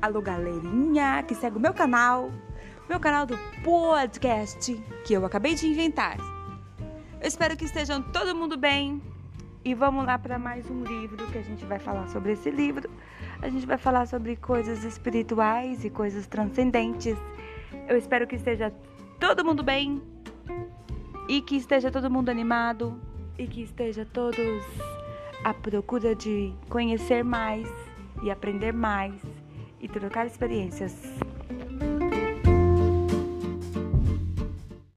Alô, galerinha que segue o meu canal, meu canal do podcast que eu acabei de inventar. Eu espero que estejam todo mundo bem e vamos lá para mais um livro que a gente vai falar sobre esse livro. A gente vai falar sobre coisas espirituais e coisas transcendentes. Eu espero que esteja todo mundo bem e que esteja todo mundo animado e que esteja todos à procura de conhecer mais e aprender mais e trocar experiências.